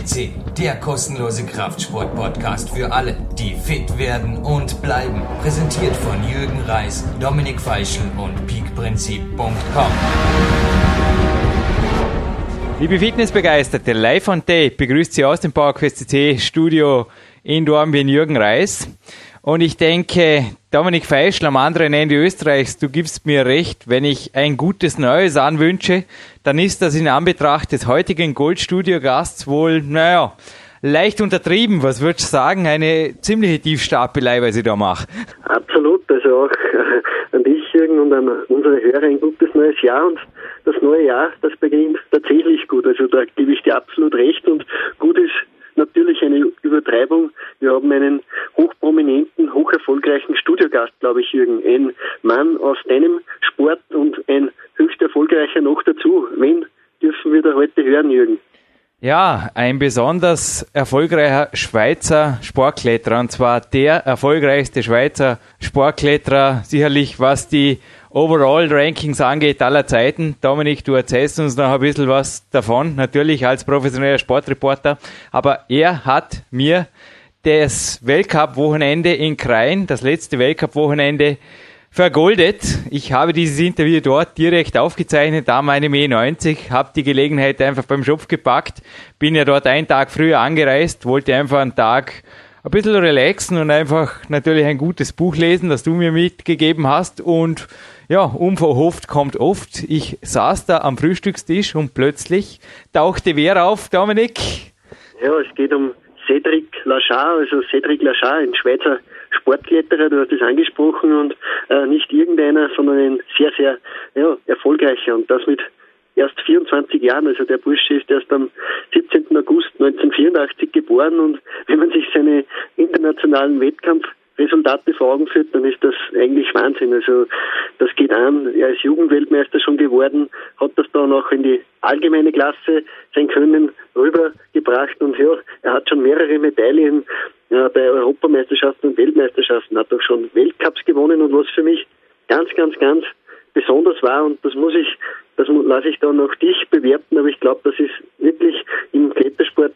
FCC, der kostenlose Kraftsport-Podcast für alle, die fit werden und bleiben. Präsentiert von Jürgen Reis, Dominik Feischl und peakprinzip.com. Liebe Fitnessbegeisterte, live on tape begrüßt Sie aus dem PowerQuest CC Studio in Dornbirn Jürgen Reis. Und ich denke, Dominik Feischl am anderen Ende Österreichs, du gibst mir recht, wenn ich ein gutes Neues anwünsche, dann ist das in Anbetracht des heutigen Goldstudio-Gasts wohl, naja, leicht untertrieben. Was würdest du sagen? Eine ziemliche Tiefstapelei, was ich da mache. Absolut. Also auch äh, an dich, Jürgen, und an unsere Hörer ein gutes neues Jahr. Und das neue Jahr, das beginnt tatsächlich gut. Also da gebe ich dir absolut recht. Und gut ist natürlich eine Übertreibung. Wir haben einen hochprominenten, hoch erfolgreichen Studiogast, glaube ich, Jürgen. Ein Mann aus deinem Sport und ein höchst erfolgreicher noch dazu. Wen dürfen wir da heute hören, Jürgen? Ja, ein besonders erfolgreicher Schweizer Sportkletterer und zwar der erfolgreichste Schweizer Sportkletterer, sicherlich was die Overall-Rankings angeht aller Zeiten. Dominik, du erzählst uns noch ein bisschen was davon, natürlich als professioneller Sportreporter, aber er hat mir das Weltcup-Wochenende in Krain, das letzte Weltcup-Wochenende, vergoldet. Ich habe dieses Interview dort direkt aufgezeichnet, da meine E90, habe die Gelegenheit einfach beim Schopf gepackt, bin ja dort einen Tag früher angereist, wollte einfach einen Tag ein bisschen relaxen und einfach natürlich ein gutes Buch lesen, das du mir mitgegeben hast und ja, unverhofft kommt oft. Ich saß da am Frühstückstisch und plötzlich tauchte wer auf, Dominik? Ja, es geht um Cedric Lachar, also Cedric Lachar, ein Schweizer Sportkletterer, du hast es angesprochen und äh, nicht irgendeiner, sondern ein sehr, sehr ja, erfolgreicher und das mit erst 24 Jahren. Also der Bursche ist erst am 17. August 1984 geboren und wenn man sich seine internationalen Wettkampfresultate vor Augen führt, dann ist das eigentlich Wahnsinn. Also das geht an. Er ist Jugendweltmeister schon geworden, hat das dann auch in die allgemeine Klasse sein Können rübergebracht und ja, er hat schon mehrere Medaillen ja, bei Europameisterschaften und Weltmeisterschaften, hat auch schon Weltcups gewonnen und was für mich ganz, ganz, ganz besonders war und das muss ich, das lasse ich dann auch dich bewerten, aber ich glaube, das ist wirklich im Klettersport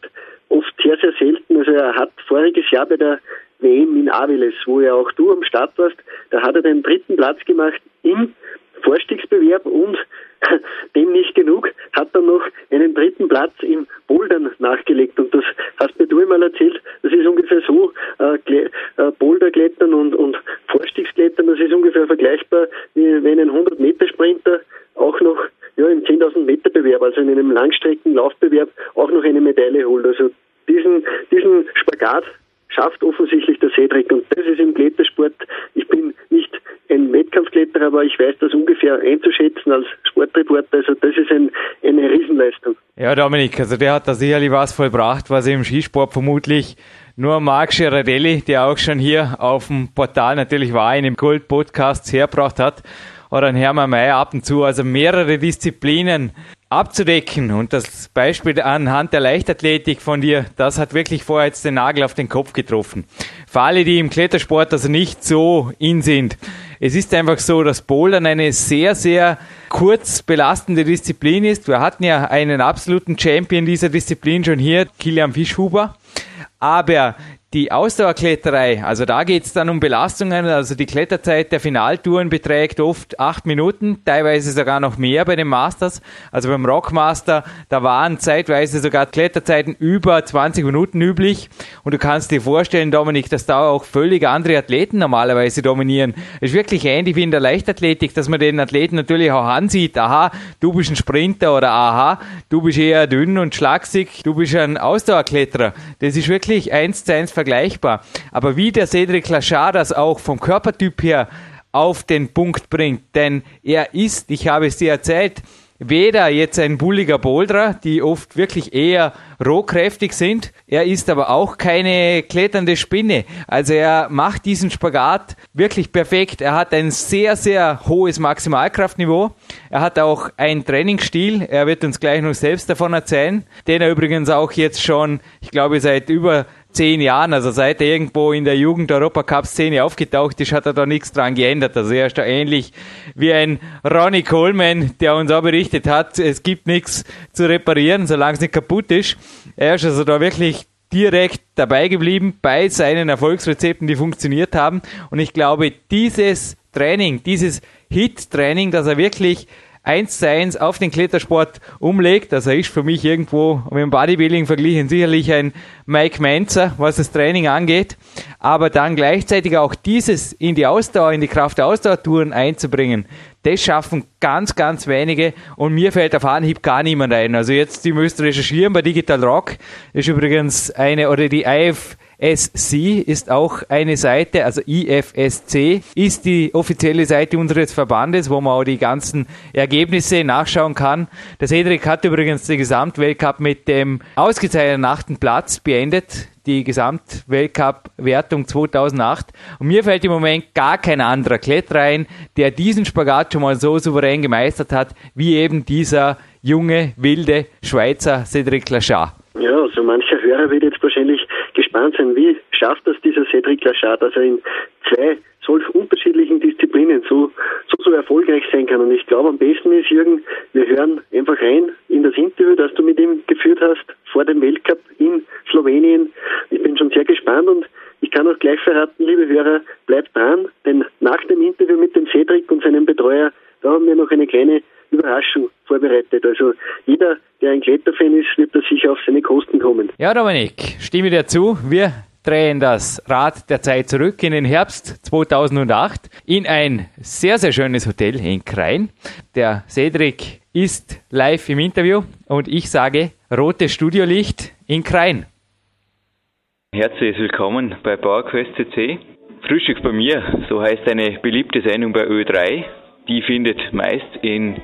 oft sehr, sehr selten. Also er hat voriges Jahr bei der WM in Aviles, wo ja auch du am Start warst, da hat er den dritten Platz gemacht im Vorstiegsbewerb und dem nicht genug, hat dann noch einen dritten Platz im Bouldern nachgelegt. Und das hast mir du einmal erzählt, das ist ungefähr so, äh, äh, Boulderklettern und, und Vorstiegsklettern, das ist ungefähr vergleichbar, wie wenn ein 100-Meter-Sprinter auch noch ja, im 10.000 Meter Bewerb, also in einem Langstreckenlaufbewerb, auch noch eine Medaille holt. Also diesen, diesen Spagat schafft offensichtlich der Cedric und das ist im Klettersport. Ich bin nicht ein Wettkampfkletterer, aber ich weiß das ungefähr einzuschätzen als Sportreporter. Also das ist ein, eine Riesenleistung. Ja, Dominik, also der hat da sicherlich was vollbracht, was im Skisport vermutlich nur Marc Girardelli, der auch schon hier auf dem Portal natürlich war, in dem Gold-Podcast hergebracht hat, oder ein Hermann Mayer ab und zu, also mehrere Disziplinen abzudecken. Und das Beispiel anhand der Leichtathletik von dir, das hat wirklich vorher jetzt den Nagel auf den Kopf getroffen. Für alle, die im Klettersport also nicht so in sind, es ist einfach so, dass Bouldern eine sehr, sehr kurz belastende Disziplin ist. Wir hatten ja einen absoluten Champion dieser Disziplin schon hier, Kilian Fischhuber. Aber die Ausdauerkletterei, also da geht es dann um Belastungen, also die Kletterzeit der Finaltouren beträgt oft acht Minuten, teilweise sogar noch mehr bei den Masters. Also beim Rockmaster, da waren zeitweise sogar Kletterzeiten über 20 Minuten üblich. Und du kannst dir vorstellen, Dominik, dass da auch völlig andere Athleten normalerweise dominieren. Es ist wirklich ähnlich wie in der Leichtathletik, dass man den Athleten natürlich auch ansieht, aha, du bist ein Sprinter oder aha, du bist eher dünn und schlaksig, du bist ein Ausdauerkletterer. Das ist wirklich eins zu eins vergleichbar. Aber wie der Cedric Lachard das auch vom Körpertyp her auf den Punkt bringt, denn er ist, ich habe es dir erzählt, weder jetzt ein bulliger Boulderer, die oft wirklich eher rohkräftig sind. Er ist aber auch keine kletternde Spinne. Also er macht diesen Spagat wirklich perfekt. Er hat ein sehr, sehr hohes Maximalkraftniveau. Er hat auch einen Trainingsstil. Er wird uns gleich noch selbst davon erzählen, den er übrigens auch jetzt schon, ich glaube, seit über zehn Jahren, also seit er irgendwo in der Jugend-Europacup-Szene aufgetaucht ist, hat er da nichts dran geändert. Also er ist da ähnlich wie ein Ronnie Coleman, der uns auch berichtet hat, es gibt nichts zu reparieren, solange es nicht kaputt ist. Er ist also da wirklich direkt dabei geblieben bei seinen Erfolgsrezepten, die funktioniert haben. Und ich glaube, dieses Training, dieses Hit-Training, dass er wirklich eins zu eins auf den Klettersport umlegt. Also ist für mich irgendwo mit dem Bodybuilding verglichen sicherlich ein Mike Menzer, was das Training angeht. Aber dann gleichzeitig auch dieses in die Ausdauer, in die Kraft der Ausdauertouren einzubringen, das schaffen ganz, ganz wenige und mir fällt auf Anhieb gar niemand ein. Also jetzt, die müsst recherchieren bei Digital Rock, ist übrigens eine, oder die IF IFSC ist auch eine Seite, also IFSC ist die offizielle Seite unseres Verbandes, wo man auch die ganzen Ergebnisse nachschauen kann. Der Cedric hat übrigens den Gesamtweltcup mit dem ausgezeichneten achten Platz beendet die Gesamtweltcup-Wertung 2008. Und mir fällt im Moment gar kein anderer Kletterer ein, der diesen Spagat schon mal so souverän gemeistert hat, wie eben dieser junge, wilde Schweizer Cedric Lachard. Ja, so mancher Hörer wird sein, wie schafft das dieser Cedric Lachard, dass er in zwei solch unterschiedlichen Disziplinen so, so, so erfolgreich sein kann. Und ich glaube, am besten ist, Jürgen, wir hören einfach rein in das Interview, das du mit ihm geführt hast vor dem Weltcup in Slowenien. Ich bin schon sehr gespannt und ich kann auch gleich verraten, liebe Hörer, bleibt dran, denn nach dem Interview mit dem Cedric und seinem Betreuer, da haben wir noch eine kleine Überraschung vorbereitet. Also jeder, der ein Kletterfan ist, wird da sicher auf seine Kosten kommen. Ja, Dominik, stimme dir zu. Wir drehen das Rad der Zeit zurück in den Herbst 2008 in ein sehr, sehr schönes Hotel in Krain. Der Cedric ist live im Interview und ich sage rotes Studiolicht in Krain. Herzlich willkommen bei PowerQuest CC. Frühstück bei mir, so heißt eine beliebte Sendung bei Ö3. Die findet meist in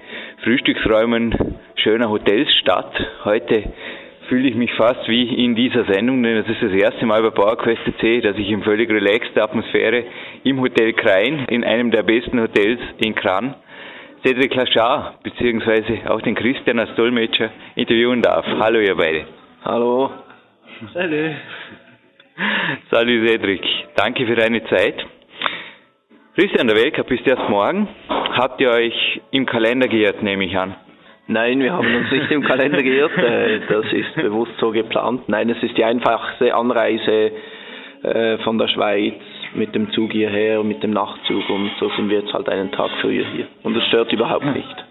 Frühstücksräumen schöner Hotels statt. Heute fühle ich mich fast wie in dieser Sendung, denn es ist das erste Mal bei PowerQuest C, dass ich in völlig relaxter Atmosphäre im Hotel Krain, in einem der besten Hotels in Kran, Cedric Lachar, beziehungsweise auch den Christian als Dolmetscher interviewen darf. Hallo ihr beide. Hallo. Salut. Salut Cedric. Danke für deine Zeit. Christian, der Weltcup ist erst morgen. Habt ihr euch im Kalender geirrt, nehme ich an? Nein, wir haben uns nicht im Kalender geirrt. Äh, das ist bewusst so geplant. Nein, es ist die einfachste Anreise äh, von der Schweiz mit dem Zug hierher, mit dem Nachtzug und so sind wir jetzt halt einen Tag früher hier. Und das stört überhaupt nicht.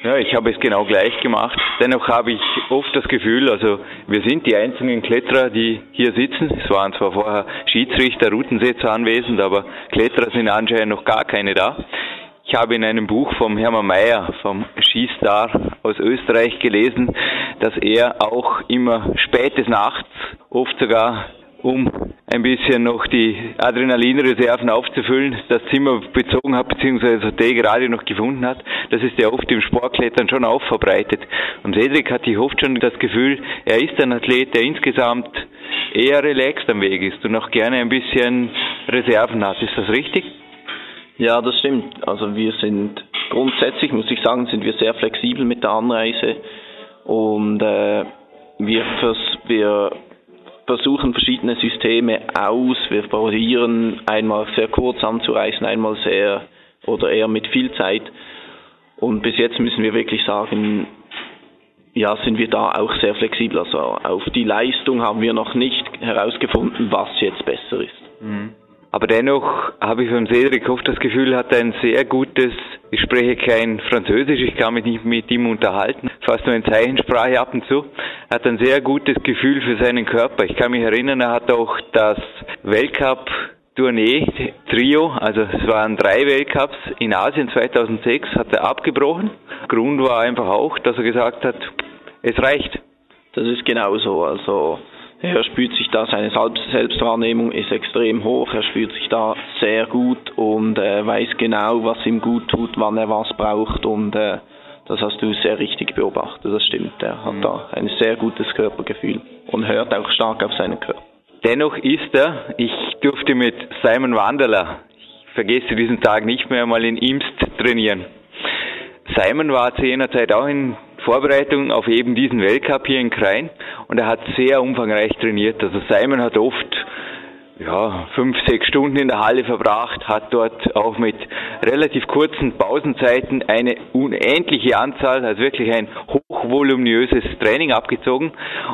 Ja, ich habe es genau gleich gemacht. Dennoch habe ich oft das Gefühl, also wir sind die einzigen Kletterer, die hier sitzen. Es waren zwar vorher Schiedsrichter, Routensetzer anwesend, aber Kletterer sind anscheinend noch gar keine da. Ich habe in einem Buch vom Hermann Mayer, vom Skistar aus Österreich gelesen, dass er auch immer spätes Nachts, oft sogar um ein bisschen noch die Adrenalinreserven aufzufüllen, das Zimmer bezogen hat, beziehungsweise Hotel gerade noch gefunden hat. Das ist ja oft im Sportklettern schon auch verbreitet. Und Cedric hat ich oft schon das Gefühl, er ist ein Athlet, der insgesamt eher relaxed am Weg ist und auch gerne ein bisschen Reserven hat. Ist das richtig? Ja, das stimmt. Also wir sind grundsätzlich, muss ich sagen, sind wir sehr flexibel mit der Anreise und äh, wir, wir versuchen verschiedene Systeme aus. Wir probieren einmal sehr kurz anzureisen, einmal sehr oder eher mit viel Zeit. Und bis jetzt müssen wir wirklich sagen, ja, sind wir da auch sehr flexibel. Also auf die Leistung haben wir noch nicht herausgefunden, was jetzt besser ist. Mhm. Aber dennoch habe ich von Cedric oft das Gefühl, hat ein sehr gutes, ich spreche kein Französisch, ich kann mich nicht mit ihm unterhalten, fast nur in Zeichensprache ab und zu, hat ein sehr gutes Gefühl für seinen Körper. Ich kann mich erinnern, er hat auch das Weltcup Tournee Trio, also es waren drei Weltcups in Asien 2006, hat er abgebrochen. Grund war einfach auch, dass er gesagt hat, es reicht. Das ist genau so. Also er spürt sich da, seine Selbstwahrnehmung ist extrem hoch, er spürt sich da sehr gut und äh, weiß genau, was ihm gut tut, wann er was braucht und äh, das hast du sehr richtig beobachtet, das stimmt. Er hat mhm. da ein sehr gutes Körpergefühl und hört auch stark auf seinen Körper. Dennoch ist er, ich durfte mit Simon Wanderler, ich vergesse diesen Tag nicht mehr, mal in Imst trainieren. Simon war zu jener Zeit auch in Vorbereitung auf eben diesen Weltcup hier in Krain und er hat sehr umfangreich trainiert. Also Simon hat oft ja, fünf, sechs Stunden in der Halle verbracht, hat dort auch mit relativ kurzen Pausenzeiten eine unendliche Anzahl, also wirklich ein hochvoluminöses Training abgezogen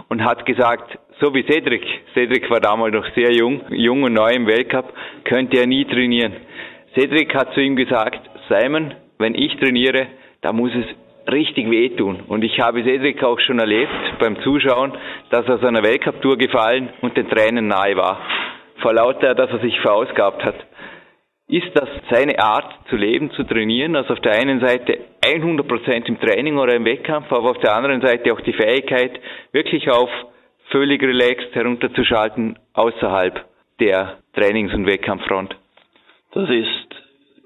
und hat gesagt, so wie Cedric, Cedric war damals noch sehr jung, jung und neu im Weltcup, könnte er nie trainieren. Cedric hat zu ihm gesagt, Simon, wenn ich trainiere, da muss es richtig wehtun. Und ich habe Cedric auch schon erlebt beim Zuschauen, dass er aus einer Weltcup-Tour gefallen und den Tränen nahe war vor lauter, dass er sich verausgabt hat. Ist das seine Art zu leben, zu trainieren? Also auf der einen Seite 100% im Training oder im Wettkampf, aber auf der anderen Seite auch die Fähigkeit, wirklich auf völlig relaxed herunterzuschalten außerhalb der Trainings- und Wettkampffront. Das ist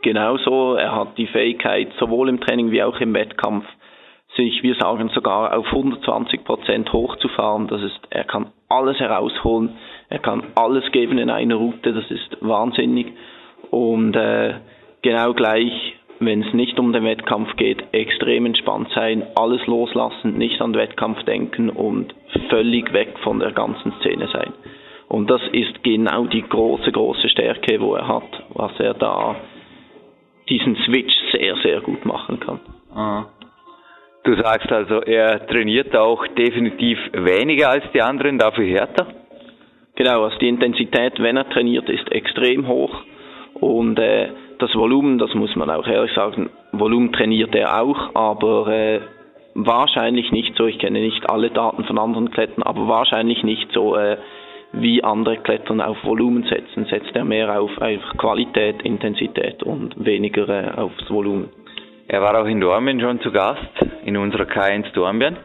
genau so. Er hat die Fähigkeit, sowohl im Training wie auch im Wettkampf, sich, wir sagen sogar, auf 120 Prozent hochzufahren. Das ist, er kann alles herausholen. Er kann alles geben in einer Route, das ist wahnsinnig. Und äh, genau gleich, wenn es nicht um den Wettkampf geht, extrem entspannt sein, alles loslassen, nicht an den Wettkampf denken und völlig weg von der ganzen Szene sein. Und das ist genau die große, große Stärke, wo er hat, was er da diesen Switch sehr, sehr gut machen kann. Ah. Du sagst also, er trainiert auch definitiv weniger als die anderen, dafür härter? Genau, also die Intensität, wenn er trainiert, ist extrem hoch und äh, das Volumen, das muss man auch ehrlich sagen, Volumen trainiert er auch, aber äh, wahrscheinlich nicht so, ich kenne nicht alle Daten von anderen Klettern, aber wahrscheinlich nicht so, äh, wie andere Klettern auf Volumen setzen, setzt er mehr auf einfach Qualität, Intensität und weniger äh, aufs Volumen. Er war auch in Dornbirn schon zu Gast, in unserer K1 Dornbirn.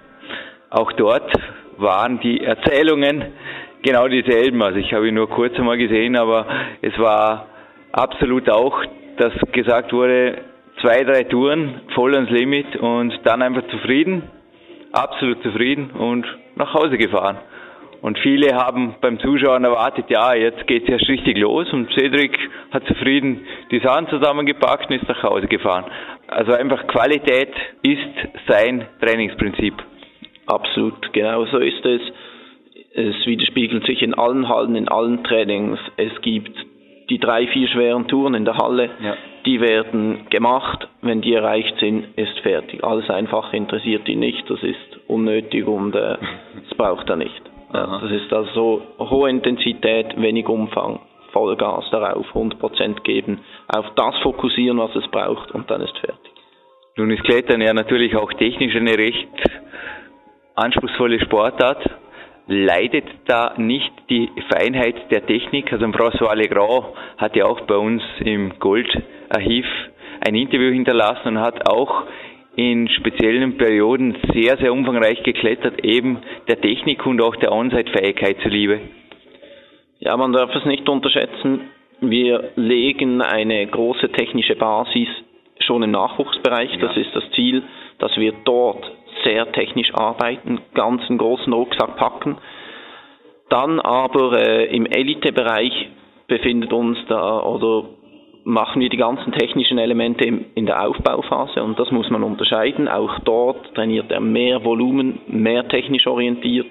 Auch dort waren die Erzählungen genau dieselben. Also ich habe ihn nur kurz einmal gesehen, aber es war absolut auch, dass gesagt wurde, zwei, drei Touren voll ans Limit und dann einfach zufrieden, absolut zufrieden und nach Hause gefahren. Und viele haben beim Zuschauen erwartet, ja, jetzt geht's erst richtig los und Cedric hat zufrieden die Sachen zusammengepackt und ist nach Hause gefahren. Also einfach Qualität ist sein Trainingsprinzip. Absolut, genau so ist es. Es widerspiegelt sich in allen Hallen, in allen Trainings. Es gibt die drei, vier schweren Touren in der Halle, ja. die werden gemacht. Wenn die erreicht sind, ist fertig. Alles Einfache interessiert ihn nicht. Das ist unnötig und äh, das braucht er nicht. Ja, das ist also hohe Intensität, wenig Umfang, Vollgas darauf, 100% geben, auf das fokussieren, was es braucht und dann ist fertig. Nun ist Klettern ja natürlich auch technisch eine recht anspruchsvolle Sportart leidet da nicht die Feinheit der Technik? Also François Legrand hat ja auch bei uns im Goldarchiv ein Interview hinterlassen und hat auch in speziellen Perioden sehr, sehr umfangreich geklettert, eben der Technik und auch der On-Site-Fähigkeit zuliebe. Ja, man darf es nicht unterschätzen. Wir legen eine große technische Basis schon im Nachwuchsbereich. Ja. Das ist das Ziel, dass wir dort sehr technisch arbeiten, ganz einen großen Rucksack packen. Dann aber äh, im Elitebereich befindet uns da oder machen wir die ganzen technischen Elemente in der Aufbauphase und das muss man unterscheiden. Auch dort trainiert er mehr Volumen, mehr technisch orientiert.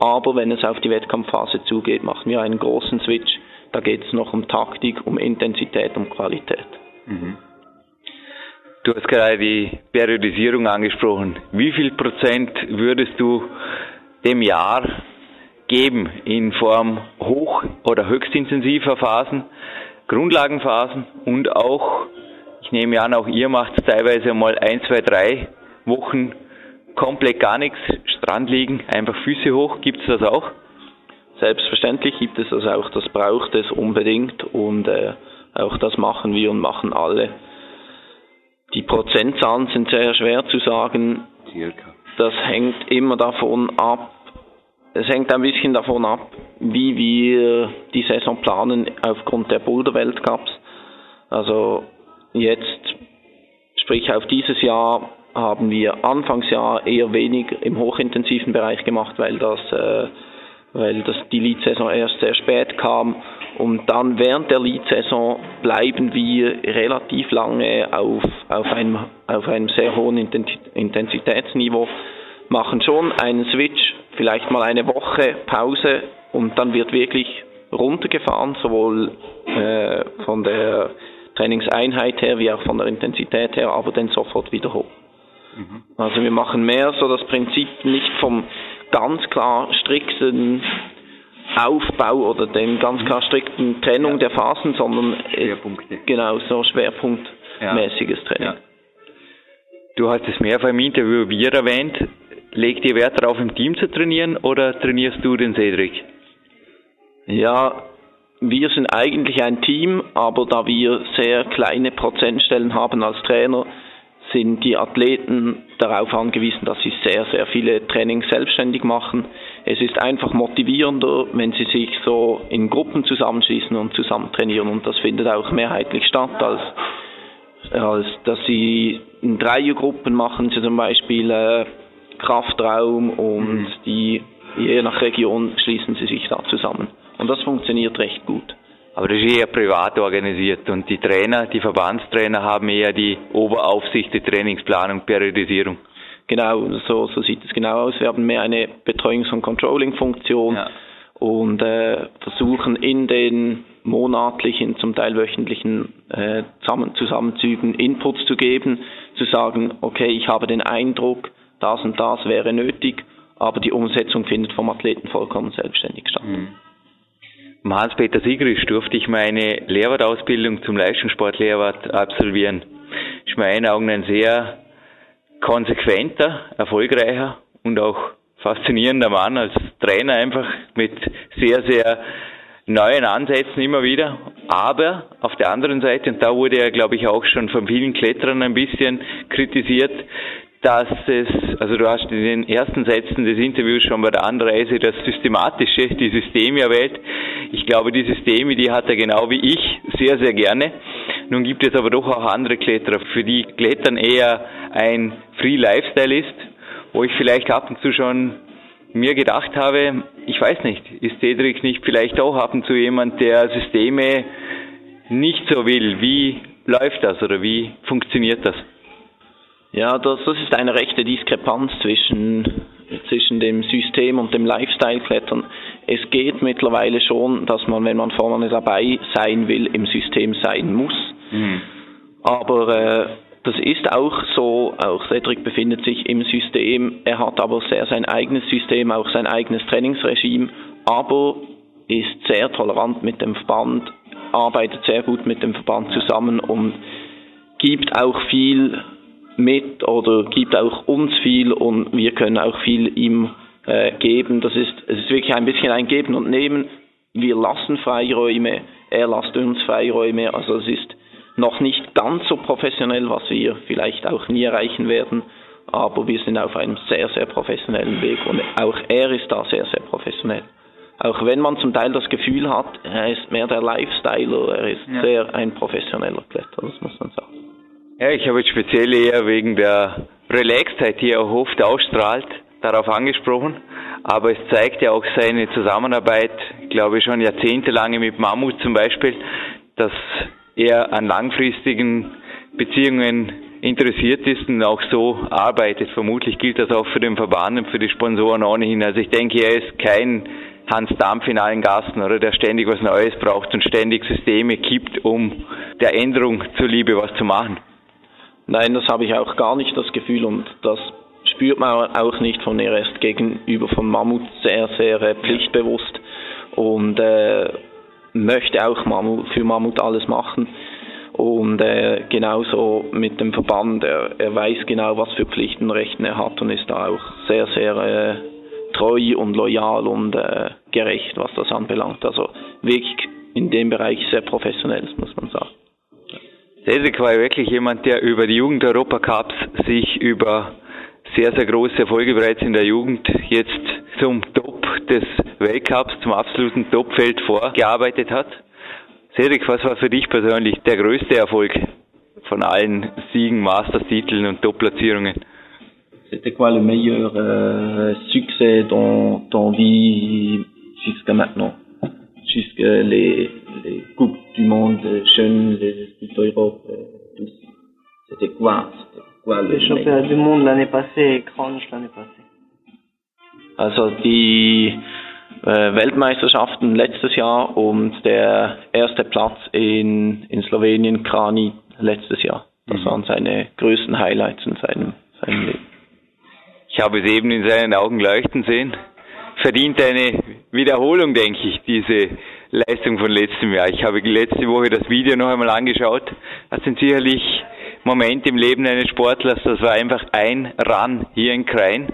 Aber wenn es auf die Wettkampfphase zugeht, machen wir einen großen Switch. Da geht es noch um Taktik, um Intensität, um Qualität. Mhm. Du hast gerade die Periodisierung angesprochen. Wie viel Prozent würdest du dem Jahr geben in Form hoch- oder höchstintensiver Phasen, Grundlagenphasen und auch, ich nehme an, auch ihr macht teilweise mal ein, zwei, drei Wochen komplett gar nichts, Strand liegen, einfach Füße hoch, gibt es das auch? Selbstverständlich gibt es das auch, das braucht es unbedingt und äh, auch das machen wir und machen alle. Die Prozentzahlen sind sehr schwer zu sagen. Das hängt immer davon ab. Es hängt ein bisschen davon ab, wie wir die Saison planen aufgrund der Boulder-Weltcups. Also jetzt, sprich auf dieses Jahr, haben wir Anfangsjahr eher wenig im hochintensiven Bereich gemacht, weil das, äh, weil das die Lead-Saison erst sehr spät kam Und dann während der Lead-Saison bleiben wir relativ lange auf, auf, einem, auf einem sehr hohen Intensitätsniveau, machen schon einen Switch, vielleicht mal eine Woche Pause und dann wird wirklich runtergefahren, sowohl äh, von der Trainingseinheit her wie auch von der Intensität her, aber dann sofort wieder hoch. Mhm. Also wir machen mehr so das Prinzip nicht vom ganz klar strikten Aufbau oder den ganz klar strikten Trennung ja. der Phasen, sondern Schwerpunkte. genau so schwerpunktmäßiges ja. Training. Ja. Du hast es mehrfach im Interview wir erwähnt. Legt ihr Wert darauf, im Team zu trainieren oder trainierst du den Cedric? Ja, wir sind eigentlich ein Team, aber da wir sehr kleine Prozentstellen haben als Trainer, sind die Athleten darauf angewiesen, dass sie sehr, sehr viele Trainings selbstständig machen. Es ist einfach motivierender, wenn sie sich so in Gruppen zusammenschließen und zusammen trainieren und das findet auch mehrheitlich statt, als, als dass sie in Dreiergruppen machen, sie zum Beispiel äh, Kraftraum und mhm. die je nach Region schließen sie sich da zusammen. Und das funktioniert recht gut. Aber das ist eher privat organisiert und die Trainer, die Verbandstrainer haben eher die Oberaufsicht, die Trainingsplanung, Periodisierung. Genau, so, so sieht es genau aus. Wir haben mehr eine Betreuungs- und Controlling-Funktion ja. und äh, versuchen in den monatlichen, zum Teil wöchentlichen äh, Zusammenzügen Inputs zu geben, zu sagen, okay, ich habe den Eindruck, das und das wäre nötig, aber die Umsetzung findet vom Athleten vollkommen selbstständig statt. Mhm. Hans-Peter Sigrist durfte ich meine Lehrwartausbildung zum Leistungssportlehrwart absolvieren. Ist meinen Augen ein sehr konsequenter, erfolgreicher und auch faszinierender Mann als Trainer einfach mit sehr, sehr neuen Ansätzen immer wieder. Aber auf der anderen Seite, und da wurde er, glaube ich, auch schon von vielen Kletterern ein bisschen kritisiert, dass es, also du hast in den ersten Sätzen des Interviews schon bei der Anreise das Systematische, die Systeme erwähnt. Ich glaube, die Systeme, die hat er genau wie ich sehr, sehr gerne. Nun gibt es aber doch auch andere Kletterer, für die Klettern eher ein Free Lifestyle ist, wo ich vielleicht ab und zu schon mir gedacht habe, ich weiß nicht, ist Cedric nicht vielleicht auch ab und zu jemand, der Systeme nicht so will? Wie läuft das oder wie funktioniert das? Ja, das, das ist eine rechte Diskrepanz zwischen, zwischen dem System und dem Lifestyle-Klettern. Es geht mittlerweile schon, dass man, wenn man vorne dabei sein will, im System sein muss. Mhm. Aber äh, das ist auch so, auch Cedric befindet sich im System, er hat aber sehr sein eigenes System, auch sein eigenes Trainingsregime, aber ist sehr tolerant mit dem Verband, arbeitet sehr gut mit dem Verband zusammen und gibt auch viel mit oder gibt auch uns viel und wir können auch viel ihm äh, geben. Das ist, es ist wirklich ein bisschen ein Geben und Nehmen. Wir lassen Freiräume, er lässt uns Freiräume. Also es ist noch nicht ganz so professionell, was wir vielleicht auch nie erreichen werden, aber wir sind auf einem sehr, sehr professionellen Weg und auch er ist da sehr, sehr professionell. Auch wenn man zum Teil das Gefühl hat, er ist mehr der Lifestyler, er ist ja. sehr ein professioneller Kletterer, das muss man sagen. Ja, ich habe jetzt speziell eher wegen der Relaxedheit, die er oft ausstrahlt, darauf angesprochen. Aber es zeigt ja auch seine Zusammenarbeit, glaube ich, schon jahrzehntelange mit Mammut zum Beispiel, dass er an langfristigen Beziehungen interessiert ist und auch so arbeitet. Vermutlich gilt das auch für den Verband und für die Sponsoren ohnehin. Also ich denke, er ist kein Hans Dampf in allen Gassen oder der ständig was Neues braucht und ständig Systeme kippt, um der Änderung zuliebe was zu machen. Nein, das habe ich auch gar nicht das Gefühl und das spürt man auch nicht von er ist gegenüber von Mammut sehr, sehr äh, pflichtbewusst und äh, möchte auch Mammut, für Mammut alles machen. Und äh, genauso mit dem Verband, er, er weiß genau, was für Pflichten und Rechten er hat und ist da auch sehr, sehr äh, treu und loyal und äh, gerecht, was das anbelangt. Also wirklich in dem Bereich sehr professionell, muss man sagen. Cedric war wirklich jemand, der über die Jugend-Europacups sich über sehr, sehr große Erfolge bereits in der Jugend jetzt zum Top des Weltcups, zum absoluten Topfeld vorgearbeitet hat. Cedric, was war für dich persönlich der größte Erfolg von allen Siegen, Masters-Titeln und Top-Platzierungen? C'était quoi le meilleur euh, succès dans ton vie jusqu'à maintenant? Jusque les, les Coupes du Monde jeunes, les Coupes d'Europe, tout C'était quoi quoi le Championnat du Monde l'année passée et Cranch l'année passée. Also die äh, Weltmeisterschaften letztes Jahr und der erste Platz in, in Slowenien, Krani, letztes Jahr. Das mhm. waren seine größten Highlights in seinem, seinem Leben. Ich habe es eben in seinen Augen leuchten sehen. Verdient eine Wiederholung, denke ich, diese Leistung von letztem Jahr. Ich habe letzte Woche das Video noch einmal angeschaut. Das sind sicherlich Momente im Leben eines Sportlers, das war einfach ein Run hier in Krein.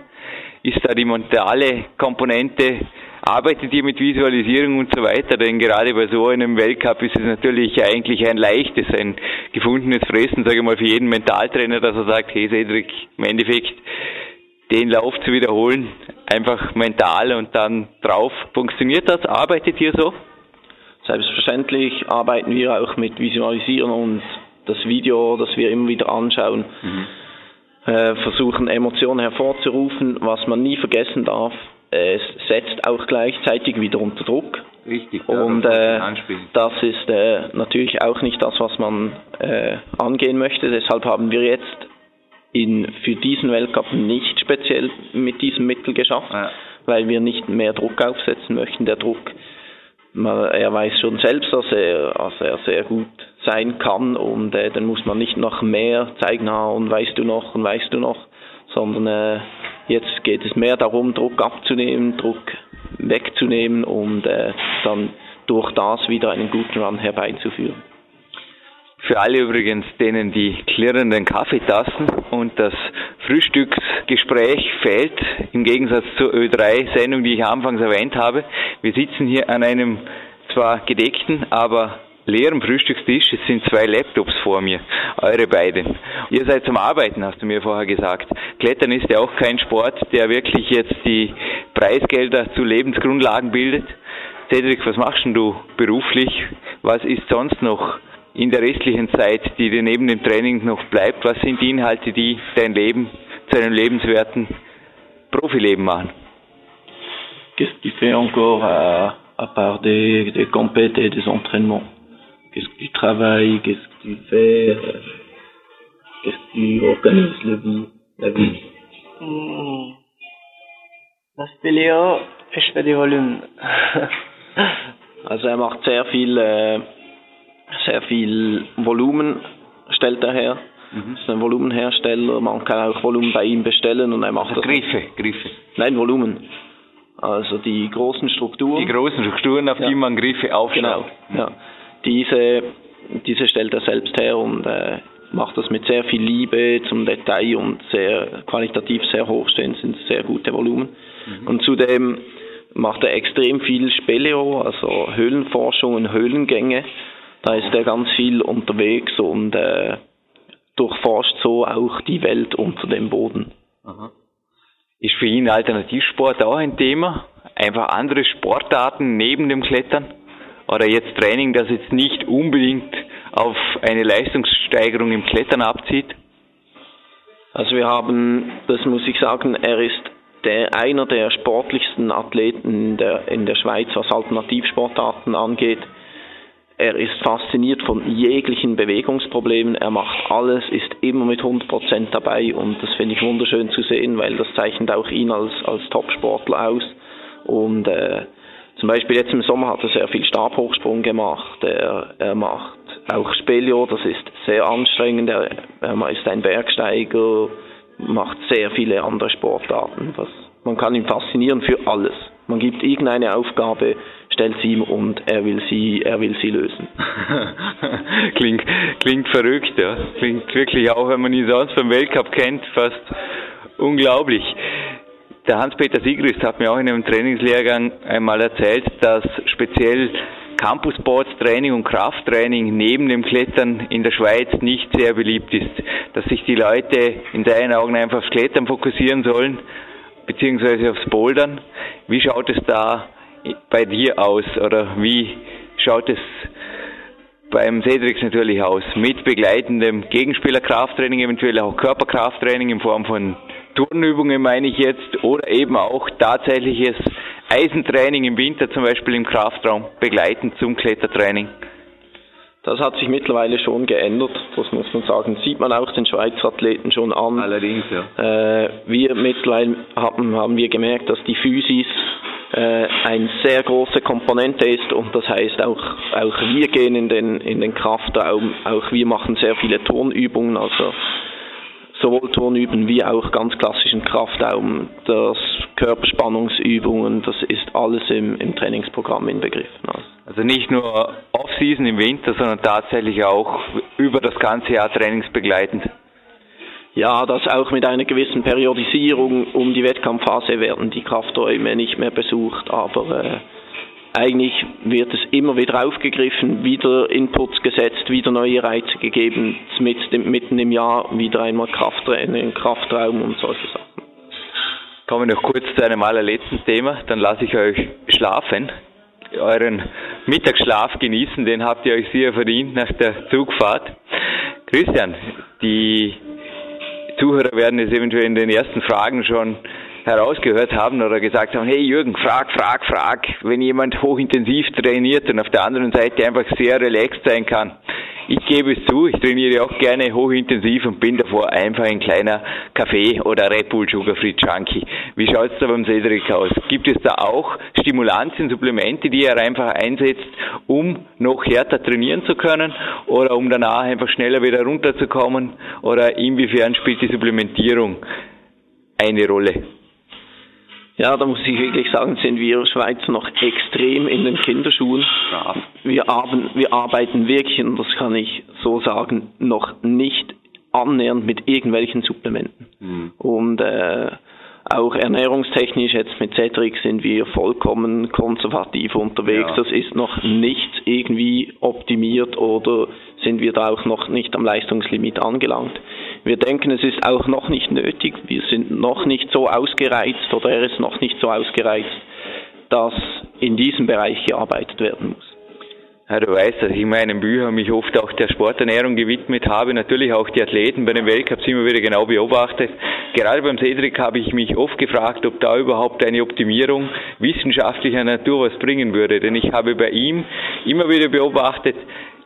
Ist da die mentale Komponente arbeitet ihr mit Visualisierung und so weiter, denn gerade bei so einem Weltcup ist es natürlich eigentlich ein leichtes, ein gefundenes Fressen, sage ich mal, für jeden Mentaltrainer, dass er sagt, hey Cedric, im Endeffekt den Lauf zu wiederholen, einfach mental und dann drauf. Funktioniert das? Arbeitet ihr so? Selbstverständlich arbeiten wir auch mit Visualisieren und das Video, das wir immer wieder anschauen, mhm. äh, versuchen Emotionen hervorzurufen. Was man nie vergessen darf, es setzt auch gleichzeitig wieder unter Druck. Richtig. Und äh, das ist äh, natürlich auch nicht das, was man äh, angehen möchte. Deshalb haben wir jetzt in, für diesen Weltcup nicht speziell mit diesem Mittel geschafft, ja. weil wir nicht mehr Druck aufsetzen möchten. Der Druck, er weiß schon selbst, dass er, dass er sehr gut sein kann und äh, dann muss man nicht noch mehr zeigen, ah, und weißt du noch und weißt du noch, sondern äh, Jetzt geht es mehr darum, Druck abzunehmen, Druck wegzunehmen und äh, dann durch das wieder einen guten Run herbeizuführen. Für alle übrigens, denen die klirrenden Kaffeetassen und das Frühstücksgespräch fehlt, im Gegensatz zur Ö3-Sendung, die ich anfangs erwähnt habe. Wir sitzen hier an einem zwar gedeckten, aber leeren Frühstückstisch. Es sind zwei Laptops vor mir, eure beiden. Ihr seid zum Arbeiten, hast du mir vorher gesagt. Klettern ist ja auch kein Sport, der wirklich jetzt die Preisgelder zu Lebensgrundlagen bildet. Cedric, was machst denn du beruflich? Was ist sonst noch in der restlichen Zeit, die dir neben dem Training noch bleibt? Was sind die Inhalte, die dein Leben zu einem lebenswerten Profileben machen? Qu'est-ce que tu fais encore à, à part des, des compètes et des entraînements Qu'est-ce que tu travailles Qu'est-ce que tu fais euh, Qu'est-ce que tu organises la vie, la vie mmh. Das Speleo, ich fais des Volumen. also er macht sehr viel, äh, sehr viel Volumen, stellt er her. Mhm. ist ein Volumenhersteller, man kann auch Volumen bei ihm bestellen und er macht also Griffe, Griffe. Nein, Volumen. Also die großen Strukturen. Die großen Strukturen, auf ja. die man Griffe aufstellt. Genau, ja diese, diese stellt er selbst her und äh, macht das mit sehr viel Liebe zum Detail und sehr qualitativ sehr hochstehend, sind sehr gute Volumen. Mhm. Und zudem macht er extrem viel Speleo, also Höhlenforschung und Höhlengänge. Da ist er ganz viel unterwegs und äh, durchforscht so auch die Welt unter dem Boden. Aha. Ist für ihn Alternativsport auch ein Thema? Einfach andere Sportarten neben dem Klettern? oder jetzt Training, das jetzt nicht unbedingt auf eine Leistungssteigerung im Klettern abzieht? Also wir haben, das muss ich sagen, er ist der, einer der sportlichsten Athleten in der, in der Schweiz, was Alternativsportarten angeht. Er ist fasziniert von jeglichen Bewegungsproblemen. Er macht alles, ist immer mit 100% dabei und das finde ich wunderschön zu sehen, weil das zeichnet auch ihn als, als Top-Sportler aus. Und äh, zum Beispiel jetzt im Sommer hat er sehr viel Stabhochsprung gemacht. Er, er macht auch Spelio, das ist sehr anstrengend. Er, er ist ein Bergsteiger, macht sehr viele andere Sportarten. Was, man kann ihn faszinieren für alles. Man gibt irgendeine Aufgabe, stellt sie ihm und er will sie, er will sie lösen. klingt, klingt verrückt, ja. Klingt wirklich auch, wenn man ihn sonst beim Weltcup kennt, fast unglaublich. Der Hans-Peter Siegrist hat mir auch in einem Trainingslehrgang einmal erzählt, dass speziell Campus Sports Training und Krafttraining neben dem Klettern in der Schweiz nicht sehr beliebt ist. Dass sich die Leute in seinen Augen einfach aufs Klettern fokussieren sollen, beziehungsweise aufs Bouldern. Wie schaut es da bei dir aus oder wie schaut es beim Cedrix natürlich aus? Mit begleitendem Gegenspielerkrafttraining, eventuell auch Körperkrafttraining in Form von Turnübungen meine ich jetzt oder eben auch tatsächliches Eisentraining im Winter zum Beispiel im Kraftraum begleiten zum Klettertraining? Das hat sich mittlerweile schon geändert, das muss man sagen. Sieht man auch den Schweizer Athleten schon an. Allerdings, ja. Äh, wir mittlerweile haben, haben wir gemerkt, dass die Physis äh, eine sehr große Komponente ist und das heißt auch, auch wir gehen in den, in den Kraftraum, auch wir machen sehr viele Turnübungen, also sowohl Turnüben wie auch ganz klassischen Kraftraum, das Körperspannungsübungen, das ist alles im, im Trainingsprogramm inbegriffen. Also. Also nicht nur Off-Season im Winter, sondern tatsächlich auch über das ganze Jahr trainingsbegleitend. Ja, das auch mit einer gewissen Periodisierung. Um die Wettkampfphase werden die Krafträume nicht mehr besucht, aber äh, eigentlich wird es immer wieder aufgegriffen, wieder Inputs gesetzt, wieder neue Reize gegeben, mit, mitten im Jahr wieder einmal Krafttraining, Kraftraum und solche Sachen. Kommen wir noch kurz zu einem allerletzten Thema, dann lasse ich euch schlafen. Euren Mittagsschlaf genießen, den habt ihr euch sehr verdient nach der Zugfahrt. Christian, die Zuhörer werden es eventuell in den ersten Fragen schon herausgehört haben oder gesagt haben, hey Jürgen, frag, frag, frag, wenn jemand hochintensiv trainiert und auf der anderen Seite einfach sehr relaxed sein kann. Ich gebe es zu, ich trainiere auch gerne hochintensiv und bin davor einfach ein kleiner Kaffee oder Red Bull Sugar Free Junkie. Wie schaut es da beim Cedric aus? Gibt es da auch Stimulantien, Supplemente, die er einfach einsetzt, um noch härter trainieren zu können oder um danach einfach schneller wieder runterzukommen? Oder inwiefern spielt die Supplementierung eine Rolle? Ja, da muss ich wirklich sagen, sind wir Schweizer noch extrem in den Kinderschuhen. Wir, arbeiten, wir arbeiten wirklich, und das kann ich so sagen, noch nicht annähernd mit irgendwelchen Supplementen. Mhm. Und äh, auch ernährungstechnisch jetzt mit Cedric sind wir vollkommen konservativ unterwegs. Ja. Das ist noch nicht irgendwie optimiert oder sind wir da auch noch nicht am Leistungslimit angelangt. Wir denken, es ist auch noch nicht nötig. Wir sind noch nicht so ausgereizt oder er ist noch nicht so ausgereizt, dass in diesem Bereich gearbeitet werden muss. Ja, du weißt, dass ich in meinen Büchern mich oft auch der Sporternährung gewidmet habe, natürlich auch die Athleten bei den Weltcups immer wieder genau beobachtet. Gerade beim Cedric habe ich mich oft gefragt, ob da überhaupt eine Optimierung wissenschaftlicher Natur was bringen würde, denn ich habe bei ihm immer wieder beobachtet,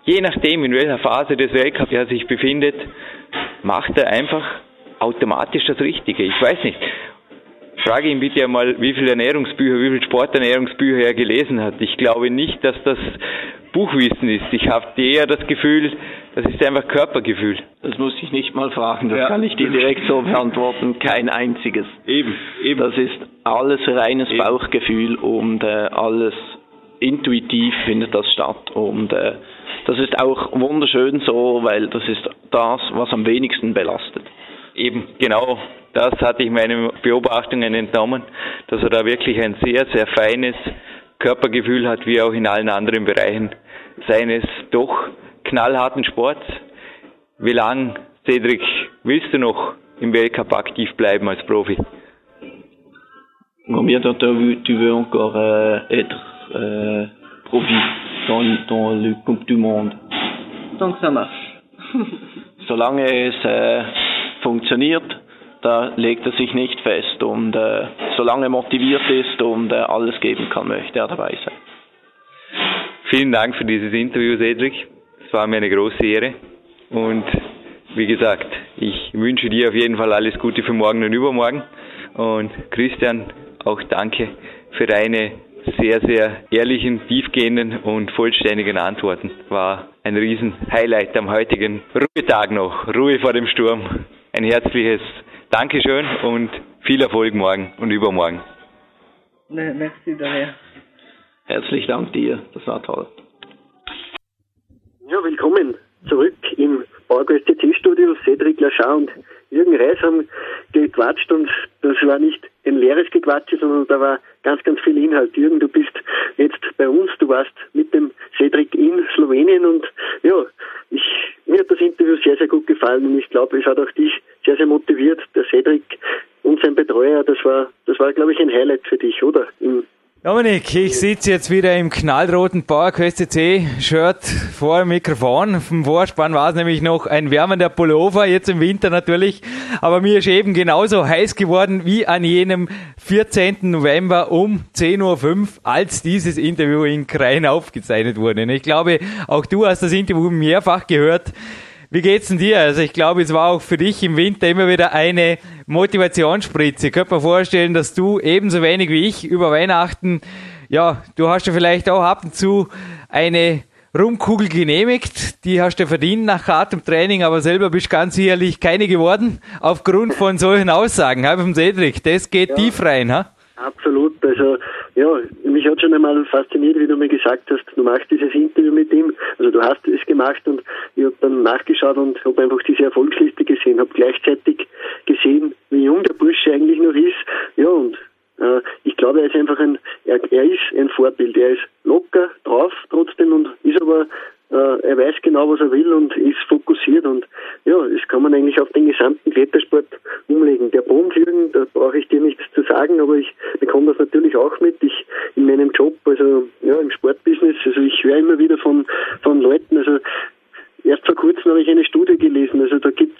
je nachdem, in welcher Phase des Weltcups er sich befindet, macht er einfach automatisch das Richtige. Ich weiß nicht. Frage ihn bitte einmal, wie viele Ernährungsbücher, wie viele Sporternährungsbücher er gelesen hat. Ich glaube nicht, dass das Buchwissen ist. Ich habe eher das Gefühl, das ist einfach Körpergefühl. Das muss ich nicht mal fragen, das ja. kann ich dir direkt so beantworten. Kein einziges. Eben, eben. Das ist alles reines eben. Bauchgefühl und äh, alles intuitiv findet das statt und äh, das ist auch wunderschön so, weil das ist das, was am wenigsten belastet. Eben, genau, das hatte ich meinen Beobachtungen entnommen, dass er da wirklich ein sehr, sehr feines Körpergefühl hat, wie auch in allen anderen Bereichen seines doch knallharten Sports. Wie lang, Cedric, willst du noch im Weltcup aktiv bleiben als Profi? Combien de temps tu veux encore euh, être euh, Profi dans, dans le Coupe du Monde? Tant que ça marche. Solange es äh, funktioniert, da legt er sich nicht fest und äh, solange er motiviert ist und äh, alles geben kann, möchte er dabei sein. Vielen Dank für dieses Interview, Cedric. Es war mir eine große Ehre und wie gesagt, ich wünsche dir auf jeden Fall alles Gute für morgen und übermorgen und Christian, auch danke für deine sehr, sehr ehrlichen, tiefgehenden und vollständigen Antworten. War ein Riesen-Highlight am heutigen Ruhetag noch. Ruhe vor dem Sturm. Ein herzliches Dankeschön und viel Erfolg morgen und übermorgen. Ne, merci daher. Herzlichen Dank dir, das war toll. Ja, willkommen zurück im PowerQuest TC-Studio. Cedric Lachar und Jürgen Reis haben gequatscht und das war nicht ein leeres Gequatsche, sondern da war ganz, ganz viel Inhalt. Jürgen, du bist jetzt bei uns, du warst mit dem Cedric in Slowenien und ja, ich, mir hat das Interview sehr, sehr gut gefallen und ich glaube, es hat auch dich sehr, sehr motiviert. Der Cedric und sein Betreuer, das war, das war, glaube ich, ein Highlight für dich, oder? Im Dominik, ich sitze jetzt wieder im knallroten PowerQuest CC Shirt vor dem Mikrofon. Vom Vorspann war es nämlich noch ein wärmender Pullover, jetzt im Winter natürlich. Aber mir ist eben genauso heiß geworden wie an jenem 14. November um 10.05 Uhr, als dieses Interview in Krain aufgezeichnet wurde. Und ich glaube, auch du hast das Interview mehrfach gehört. Wie geht's denn dir? Also ich glaube, es war auch für dich im Winter immer wieder eine Motivationsspritze. Ich könnte mir vorstellen, dass du ebenso wenig wie ich über Weihnachten, ja, du hast ja vielleicht auch ab und zu eine Rumkugel genehmigt. Die hast du verdient nach hartem Training, aber selber bist ganz sicherlich keine geworden, aufgrund von solchen Aussagen. Halb vom Cedric, das geht ja. tief rein, ha? Absolut. Also ja, mich hat schon einmal fasziniert, wie du mir gesagt hast, du machst dieses Interview mit ihm. Also du hast es gemacht und ich habe dann nachgeschaut und habe einfach diese Erfolgsliste gesehen, habe gleichzeitig gesehen, wie jung der Bursche eigentlich noch ist. Ja, und äh, ich glaube, er ist einfach ein, er, er ist ein Vorbild. Er ist locker drauf trotzdem und ist aber er weiß genau, was er will und ist fokussiert und ja, das kann man eigentlich auf den gesamten Klettersport umlegen. Der Bodenflügen, da brauche ich dir nichts zu sagen, aber ich bekomme das natürlich auch mit. Ich in meinem Job, also ja, im Sportbusiness, also ich höre immer wieder von, von Leuten, also Erst vor kurzem habe ich eine Studie gelesen. Also da gibt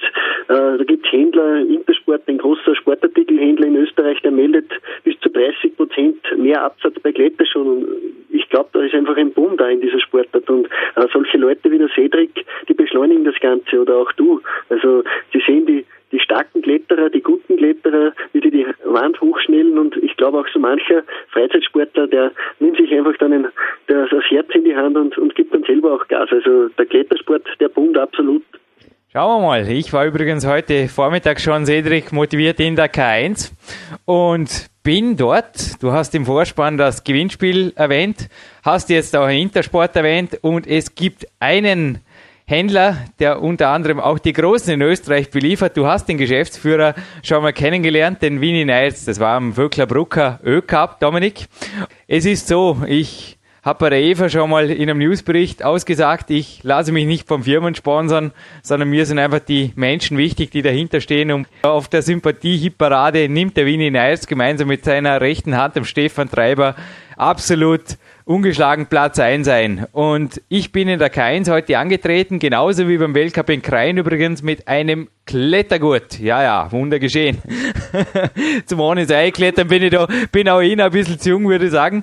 äh, da gibt's Händler, Intersport, ein großer Sportartikelhändler in Österreich, der meldet bis zu 30 Prozent mehr Absatz bei Kletterschuhen. Und ich glaube, da ist einfach ein Boom da in dieser Sportart. Und äh, solche Leute wie der Cedric, die beschleunigen das Ganze oder auch du. Also sie sehen die die starken Kletterer, die guten Kletterer, wie die die Wand hochschnellen und ich glaube auch so mancher Freizeitsportler, der nimmt sich einfach dann ein, der, das Herz in die Hand und, und gibt dann selber auch Gas. Also der Klettersport, der boomt absolut. Schauen wir mal. Ich war übrigens heute Vormittag schon, Cedric, motiviert in der K1 und bin dort. Du hast im Vorspann das Gewinnspiel erwähnt, hast jetzt auch Intersport erwähnt und es gibt einen Händler, der unter anderem auch die Großen in Österreich beliefert. Du hast den Geschäftsführer schon mal kennengelernt, den Winnie Niles. Das war am Vöckler Brucker Ö-Cup, Dominik. Es ist so, ich habe bei der Eva schon mal in einem Newsbericht ausgesagt, ich lasse mich nicht vom Firmen sponsern, sondern mir sind einfach die Menschen wichtig, die dahinter stehen. Und auf der Sympathie-Hit-Parade nimmt der Winnie Niles gemeinsam mit seiner rechten Hand, dem Stefan Treiber, absolut ungeschlagen Platz 1 sein. Und ich bin in der K1 heute angetreten, genauso wie beim Weltcup in Krain übrigens, mit einem Klettergurt. Ja, ja, Wunder geschehen. Zum ohne Seil klettern bin ich da, bin auch ich ein bisschen zu jung, würde ich sagen.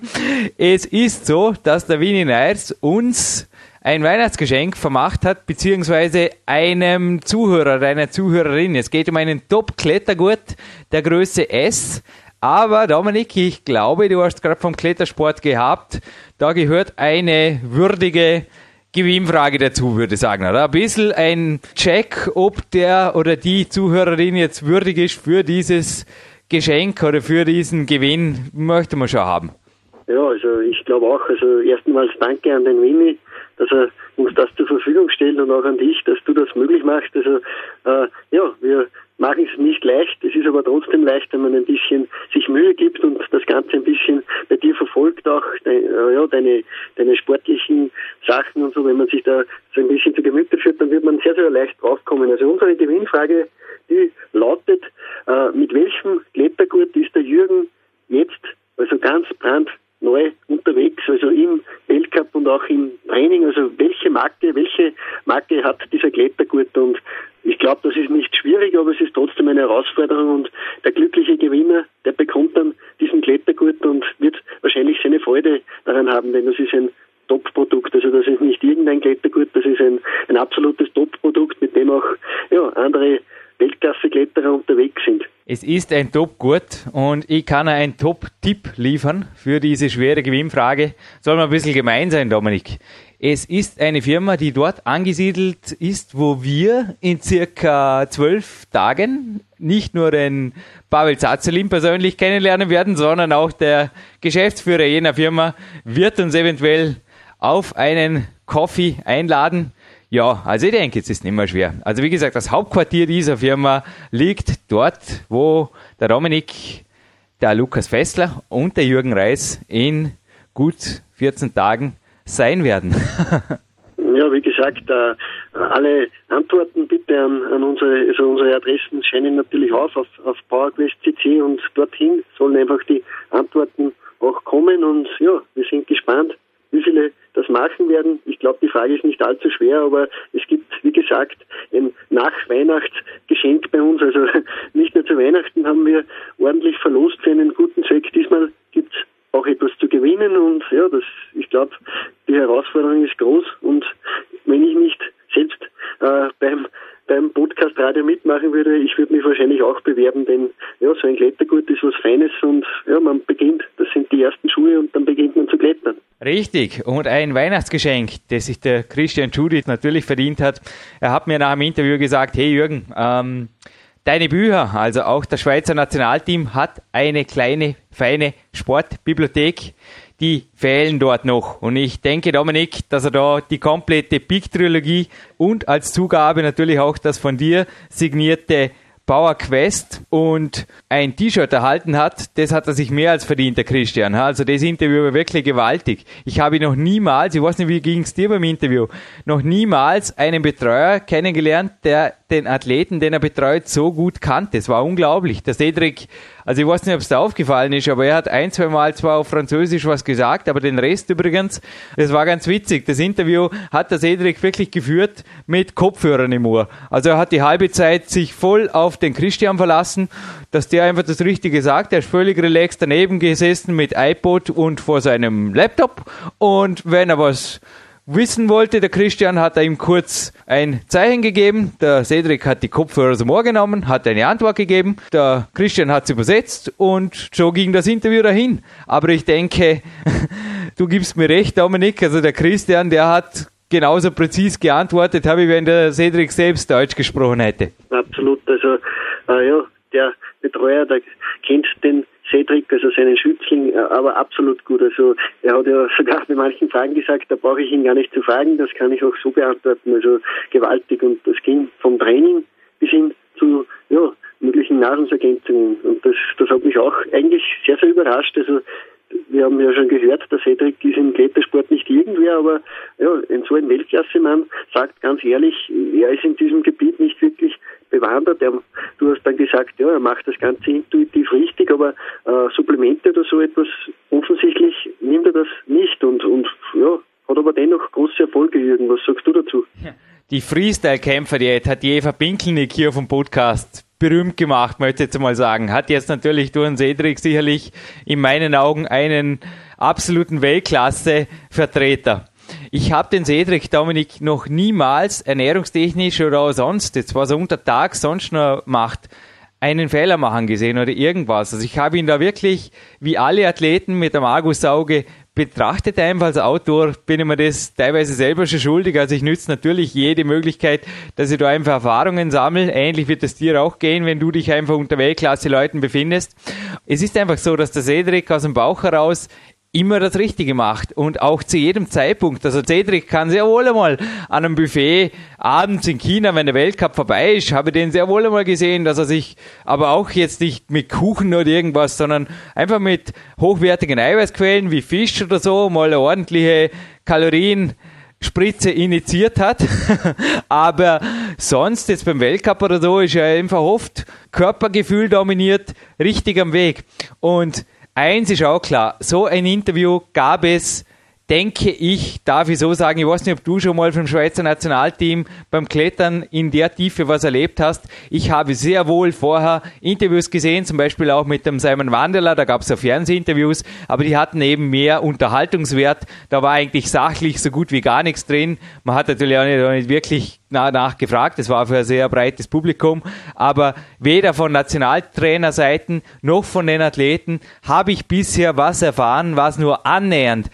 Es ist so, dass der Winnie Neirs uns ein Weihnachtsgeschenk vermacht hat, beziehungsweise einem Zuhörer, einer Zuhörerin. Es geht um einen Top-Klettergurt der Größe S, aber Dominik, ich glaube, du hast gerade vom Klettersport gehabt. Da gehört eine würdige Gewinnfrage dazu, würde ich sagen. Oder? Ein bisschen ein Check, ob der oder die Zuhörerin jetzt würdig ist für dieses Geschenk oder für diesen Gewinn, möchte man schon haben. Ja, also ich glaube auch. Also erstmals danke an den Winnie, dass er uns das zur Verfügung stellt und auch an dich, dass du das möglich machst. Also äh, ja, wir machen es nicht leicht. Es ist aber trotzdem leicht, wenn man ein bisschen sich Mühe gibt und das Ganze ein bisschen bei dir verfolgt auch, äh, ja, deine, deine sportlichen Sachen und so. Wenn man sich da so ein bisschen zu Gemüte führt, dann wird man sehr, sehr leicht draufkommen. Also unsere Gewinnfrage, die lautet, äh, mit welchem Klettergurt ist der Jürgen jetzt, also ganz brandneu unterwegs, also im Weltcup und auch im Training. Also welche Marke, welche Marke hat dieser Klettergurt und ich glaube, das ist nicht schwierig, aber es ist trotzdem eine Herausforderung und der glückliche Gewinner, der bekommt dann diesen Klettergurt und wird wahrscheinlich seine Freude daran haben, denn das ist ein Top-Produkt. Also das ist nicht irgendein Klettergurt, das ist ein, ein absolutes Top-Produkt, mit dem auch ja, andere Weltklasse-Kletterer unterwegs sind. Es ist ein Top-Gurt und ich kann einen Top-Tipp liefern für diese schwere Gewinnfrage. Soll man ein bisschen gemein sein, Dominik. Es ist eine Firma, die dort angesiedelt ist, wo wir in circa zwölf Tagen nicht nur den Pavel Zazelin persönlich kennenlernen werden, sondern auch der Geschäftsführer jener Firma wird uns eventuell auf einen Coffee einladen. Ja, also ich denke, es ist nicht mehr schwer. Also wie gesagt, das Hauptquartier dieser Firma liegt dort, wo der Dominik, der Lukas Fessler und der Jürgen Reis in gut 14 Tagen sein werden. ja, wie gesagt, äh, alle Antworten bitte an, an unsere, also unsere Adressen scheinen natürlich auf, auf, auf PowerQuest CC und dorthin sollen einfach die Antworten auch kommen und ja, wir sind gespannt, wie viele das machen werden. Ich glaube, die Frage ist nicht allzu schwer, aber es gibt, wie gesagt, ein Nach-Weihnachtsgeschenk bei uns. Also nicht nur zu Weihnachten haben wir ordentlich verlost für einen guten Zweck. Diesmal gibt es auch etwas zu gewinnen und ja, das, ich glaube, die Herausforderung ist groß und wenn ich nicht selbst äh, beim beim Podcast Radio mitmachen würde, ich würde mich wahrscheinlich auch bewerben, denn ja, so ein Klettergut ist was Feines und ja, man beginnt, das sind die ersten Schuhe und dann beginnt man zu klettern. Richtig. Und ein Weihnachtsgeschenk, das sich der Christian Judith natürlich verdient hat. Er hat mir nach dem Interview gesagt, hey Jürgen, ähm, deine Bücher, also auch das Schweizer Nationalteam hat eine kleine, feine Sportbibliothek die fehlen dort noch. Und ich denke, Dominik, dass er da die komplette Peak-Trilogie und als Zugabe natürlich auch das von dir signierte Power Quest und ein T-Shirt erhalten hat, das hat er sich mehr als verdient, der Christian. Also das Interview war wirklich gewaltig. Ich habe noch niemals, ich weiß nicht, wie ging es dir beim Interview, noch niemals einen Betreuer kennengelernt, der den Athleten, den er betreut, so gut kannte. Es war unglaublich. Der Cedric, also ich weiß nicht, ob es da aufgefallen ist, aber er hat ein, zwei Mal zwar auf Französisch was gesagt, aber den Rest übrigens, das war ganz witzig. Das Interview hat der Cedric wirklich geführt mit Kopfhörern im Ohr. Also er hat die halbe Zeit sich voll auf den Christian verlassen, dass der einfach das Richtige sagt. Er ist völlig relaxed daneben gesessen mit iPod und vor seinem Laptop und wenn er was wissen wollte. Der Christian hat ihm kurz ein Zeichen gegeben. Der Cedric hat die Kopfhörer zum Ohr genommen, hat eine Antwort gegeben. Der Christian hat es übersetzt und so ging das Interview dahin. Aber ich denke, du gibst mir recht, Dominik. Also der Christian, der hat genauso präzise geantwortet, ich, wenn der Cedric selbst Deutsch gesprochen hätte. Absolut. Also, äh, ja, der Betreuer, der kennt den Cedric, also seinen Schützling, äh, aber absolut gut. Also er hat ja sogar bei manchen Fragen gesagt, da brauche ich ihn gar nicht zu fragen, das kann ich auch so beantworten. Also gewaltig und das ging vom Training bis hin zu ja, möglichen Nahrungsergänzungen. Und das, das hat mich auch eigentlich sehr, sehr überrascht. Also wir haben ja schon gehört, der Cedric ist im Klettersport nicht irgendwer, aber ja, ein so ein Weltklassemann sagt ganz ehrlich, er ist in diesem Gebiet nicht wirklich bewandert. Er, du hast dann gesagt, ja, er macht das Ganze intuitiv richtig, aber äh, Supplemente oder so etwas, offensichtlich nimmt er das nicht und, und ja, hat aber dennoch große Erfolge, Jürgen. Was sagst du dazu? Die Freestyle-Kämpfer-Diät hat die Eva Pinkelnick hier vom Podcast berühmt gemacht, möchte ich jetzt mal sagen. Hat jetzt natürlich durch Cedric sicherlich in meinen Augen einen absoluten Weltklasse-Vertreter. Ich habe den Cedric Dominik noch niemals ernährungstechnisch oder auch sonst, jetzt was er unter Tag sonst noch macht, einen Fehler machen gesehen oder irgendwas. Also ich habe ihn da wirklich wie alle Athleten mit einem Argusauge betrachtet einfach als Autor, bin ich mir das teilweise selber schon schuldig. Also ich nütze natürlich jede Möglichkeit, dass ich da einfach Erfahrungen sammle. Ähnlich wird es dir auch gehen, wenn du dich einfach unter Weltklasse Leuten befindest. Es ist einfach so, dass der Cedric aus dem Bauch heraus immer das Richtige macht und auch zu jedem Zeitpunkt. Also Cedric kann sehr wohl einmal an einem Buffet abends in China, wenn der Weltcup vorbei ist, habe ich den sehr wohl einmal gesehen, dass er sich aber auch jetzt nicht mit Kuchen oder irgendwas, sondern einfach mit hochwertigen Eiweißquellen wie Fisch oder so mal eine ordentliche Kalorien Spritze initiiert hat. Aber sonst jetzt beim Weltcup oder so ist er einfach oft Körpergefühl dominiert, richtig am Weg. Und eins ist auch klar, so ein Interview gab es denke ich, darf ich so sagen, ich weiß nicht, ob du schon mal vom Schweizer Nationalteam beim Klettern in der Tiefe was erlebt hast. Ich habe sehr wohl vorher Interviews gesehen, zum Beispiel auch mit dem Simon Wanderler, da gab es ja Fernsehinterviews, aber die hatten eben mehr Unterhaltungswert. Da war eigentlich sachlich so gut wie gar nichts drin. Man hat natürlich auch nicht, auch nicht wirklich nachgefragt, das war für ein sehr breites Publikum, aber weder von Nationaltrainerseiten noch von den Athleten habe ich bisher was erfahren, was nur annähernd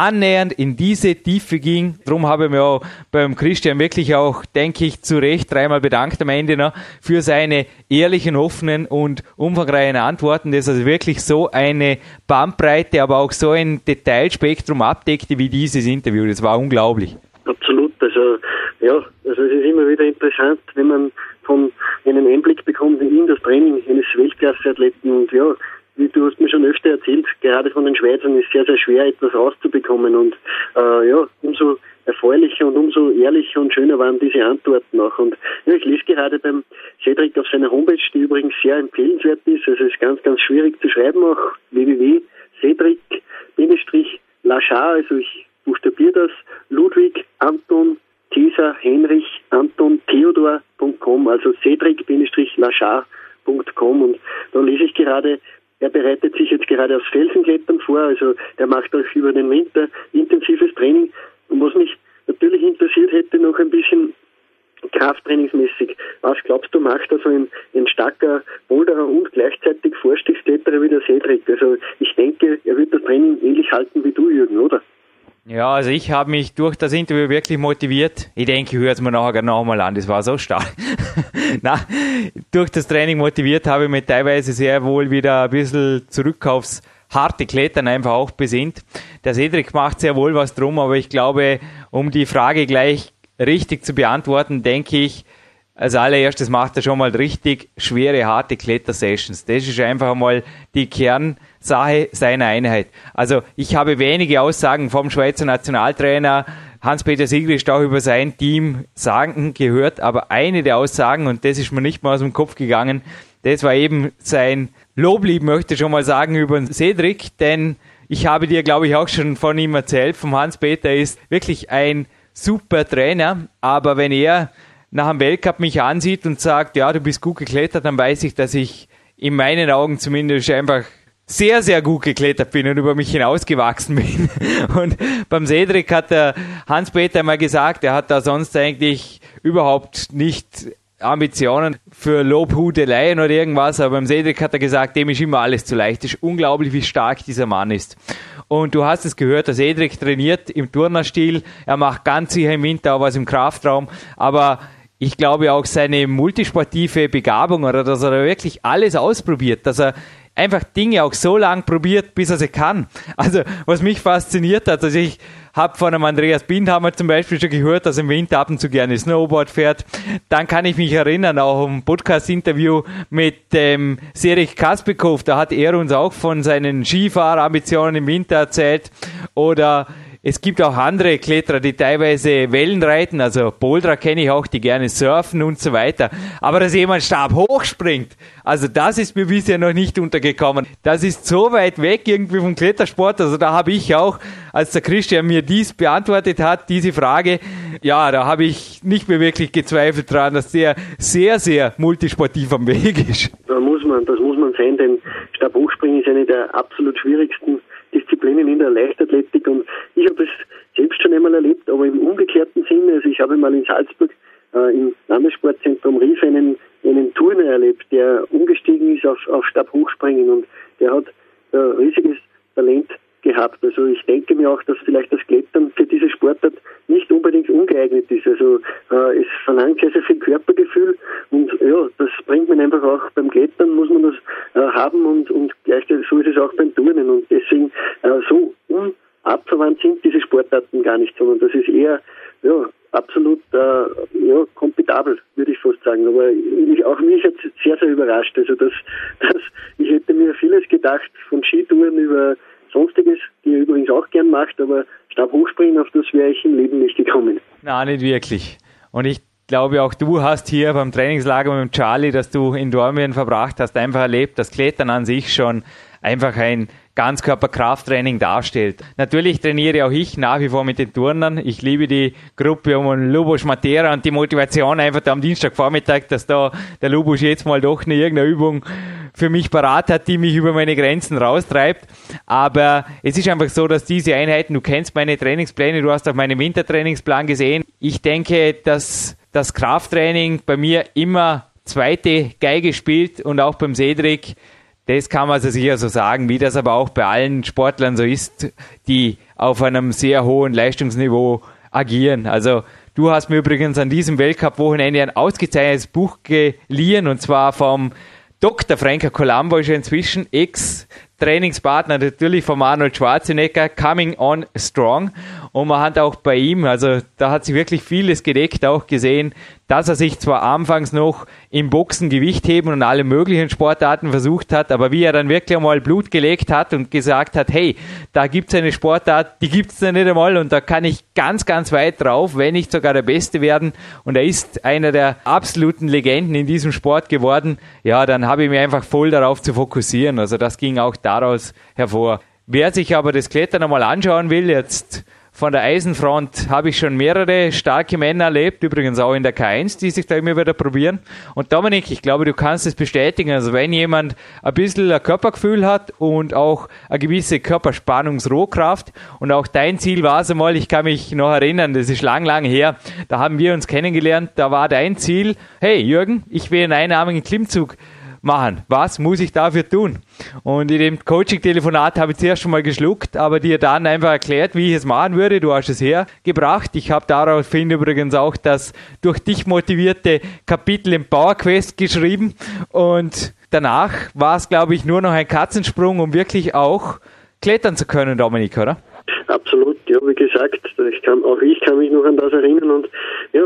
annähernd in diese Tiefe ging. Darum habe ich mich auch beim Christian wirklich auch, denke ich, zu Recht dreimal bedankt am Ende noch für seine ehrlichen, offenen und umfangreichen Antworten, dass also wirklich so eine Bandbreite, aber auch so ein Detailspektrum abdeckte wie dieses Interview. Das war unglaublich. Absolut. Also ja, also es ist immer wieder interessant, wenn man von einen Einblick bekommt in das Training eines Weltklasseathleten und ja, du hast mir schon öfter erzählt, gerade von den Schweizern ist sehr, sehr schwer, etwas rauszubekommen. Und äh, ja, umso erfreulicher und umso ehrlicher und schöner waren diese Antworten auch. Und ja, ich lese gerade beim Cedric auf seiner Homepage, die übrigens sehr empfehlenswert ist. Also es ist ganz, ganz schwierig zu schreiben, auch www Cedric-Lachar, also ich buchstabiere das, Ludwig Anton Cäsar Heinrich Anton Theodor.com, also Cedric-Lachar.com und da lese ich gerade, er bereitet sich jetzt gerade aufs Felsenklettern vor, also er macht auch über den Winter intensives Training und was mich natürlich interessiert hätte noch ein bisschen krafttrainingsmäßig. Was glaubst du, macht also ein, ein starker Boulderer und gleichzeitig Vorstiegskletterer wie der Cedric? Also ich denke, er wird das Training ähnlich halten wie du, Jürgen, oder? Ja, also ich habe mich durch das Interview wirklich motiviert. Ich denke, ich höre es mir nachher nochmal an, das war so stark. Na, durch das Training motiviert habe ich mich teilweise sehr wohl wieder ein bisschen zurück aufs harte Klettern einfach auch besinnt. Der Cedric macht sehr wohl was drum, aber ich glaube, um die Frage gleich richtig zu beantworten, denke ich, als allererstes macht er schon mal richtig schwere, harte Klettersessions. Das ist einfach mal die Kernsache seiner Einheit. Also ich habe wenige Aussagen vom Schweizer Nationaltrainer Hans-Peter Sigrist auch über sein Team sagen gehört, aber eine der Aussagen, und das ist mir nicht mal aus dem Kopf gegangen, das war eben sein Loblied, möchte ich schon mal sagen, über Cedric, denn ich habe dir, glaube ich, auch schon von ihm erzählt, vom Hans-Peter ist wirklich ein super Trainer, aber wenn er nach dem Weltcup mich ansieht und sagt, ja, du bist gut geklettert, dann weiß ich, dass ich in meinen Augen zumindest einfach sehr, sehr gut geklettert bin und über mich hinausgewachsen bin. Und beim Cedric hat der Hans-Peter mal gesagt, er hat da sonst eigentlich überhaupt nicht Ambitionen für Lobhudeleien oder irgendwas, aber beim Cedric hat er gesagt, dem ist immer alles zu leicht. Es ist unglaublich, wie stark dieser Mann ist. Und du hast es gehört, der Cedric trainiert im Turnerstil, er macht ganz sicher im Winter auch was im Kraftraum, aber ich glaube auch seine multisportive Begabung oder dass er wirklich alles ausprobiert, dass er einfach Dinge auch so lang probiert, bis er sie kann. Also was mich fasziniert hat, also ich habe von einem Andreas Bindhammer zum Beispiel schon gehört, dass er im Winter ab und zu gerne Snowboard fährt. Dann kann ich mich erinnern, auch im Podcast-Interview mit dem Serich Kaspikow, da hat er uns auch von seinen Skifahrambitionen im Winter erzählt. Oder es gibt auch andere Kletterer, die teilweise Wellen reiten, also Boulderer kenne ich auch, die gerne surfen und so weiter. Aber dass jemand Stab hochspringt, also das ist mir bisher noch nicht untergekommen. Das ist so weit weg irgendwie vom Klettersport. Also da habe ich auch, als der Christian mir dies beantwortet hat, diese Frage, ja, da habe ich nicht mehr wirklich gezweifelt dran, dass der sehr, sehr multisportiv am Weg ist. Da muss man, das muss man sehen, denn Stabhochspringen ist eine der absolut schwierigsten Disziplinen in der Leichtathletik und ich habe es selbst schon einmal erlebt, aber im umgekehrten Sinne. Also ich habe mal in Salzburg äh, im Landessportzentrum Rief einen, einen Turner erlebt, der umgestiegen ist auf, auf Stabhochspringen und der hat äh, riesiges Talent gehabt. Also ich denke mir auch, dass vielleicht das Klettern für diese Sportart nicht unbedingt ungeeignet ist. Also äh, es verlangt sehr, sehr viel Körpergefühl und ja, das bringt man einfach auch beim Klettern, muss man das äh, haben und, und gleichzeitig so ist es auch beim Turnen und deswegen äh, so unabverwandt sind diese Sportarten gar nicht, sondern das ist eher ja, absolut äh, ja, kompetabel, würde ich fast sagen. Aber ich, auch mich hat sehr, sehr überrascht. Also das, das, ich hätte mir vieles gedacht, von Skitouren über Sonstiges, die er übrigens auch gern macht, aber Stabhochspringen, auf das wäre ich im Leben nicht gekommen. Na, nicht wirklich. Und ich glaube, auch du hast hier beim Trainingslager mit Charlie, das du in Dormien verbracht hast, einfach erlebt, dass Klettern an sich schon einfach ein Ganzkörperkrafttraining darstellt. Natürlich trainiere auch ich nach wie vor mit den Turnern. Ich liebe die Gruppe um Lubos Matera und die Motivation einfach da am Dienstagvormittag, dass da der Lubos jetzt mal doch eine irgendeine Übung für mich parat hat, die mich über meine Grenzen raustreibt. Aber es ist einfach so, dass diese Einheiten, du kennst meine Trainingspläne, du hast auch meinen Wintertrainingsplan gesehen. Ich denke, dass das Krafttraining bei mir immer zweite Geige spielt und auch beim Cedric das kann man also sicher so sagen, wie das aber auch bei allen Sportlern so ist, die auf einem sehr hohen Leistungsniveau agieren. Also du hast mir übrigens an diesem Weltcup-Wochenende ein ausgezeichnetes Buch geliehen und zwar vom Dr. Franker Colombo ist inzwischen Ex-Trainingspartner natürlich von Arnold Schwarzenegger, Coming On Strong. Und man hat auch bei ihm, also da hat sich wirklich vieles gedeckt, auch gesehen, dass er sich zwar anfangs noch im Boxen Gewicht heben und alle möglichen Sportarten versucht hat, aber wie er dann wirklich einmal Blut gelegt hat und gesagt hat, hey, da gibt's eine Sportart, die gibt's da nicht einmal und da kann ich ganz, ganz weit drauf, wenn nicht sogar der Beste werden und er ist einer der absoluten Legenden in diesem Sport geworden, ja, dann habe ich mich einfach voll darauf zu fokussieren. Also das ging auch daraus hervor. Wer sich aber das Klettern einmal anschauen will, jetzt von der Eisenfront habe ich schon mehrere starke Männer erlebt, übrigens auch in der K1, die sich da immer wieder probieren. Und Dominik, ich glaube, du kannst es bestätigen. Also wenn jemand ein bisschen ein Körpergefühl hat und auch eine gewisse Körperspannungsrohkraft und auch dein Ziel war es einmal, ich kann mich noch erinnern, das ist lang, lang her, da haben wir uns kennengelernt, da war dein Ziel, hey Jürgen, ich will einen einarmigen Klimmzug machen. Was muss ich dafür tun? Und in dem Coaching-Telefonat habe ich zuerst schon mal geschluckt, aber dir dann einfach erklärt, wie ich es machen würde. Du hast es hergebracht. Ich habe daraufhin übrigens auch das durch dich motivierte Kapitel im PowerQuest geschrieben. Und danach war es, glaube ich, nur noch ein Katzensprung, um wirklich auch klettern zu können, Dominik, oder? Absolut, ja, wie gesagt, ich kann, auch ich kann mich noch an das erinnern und ja,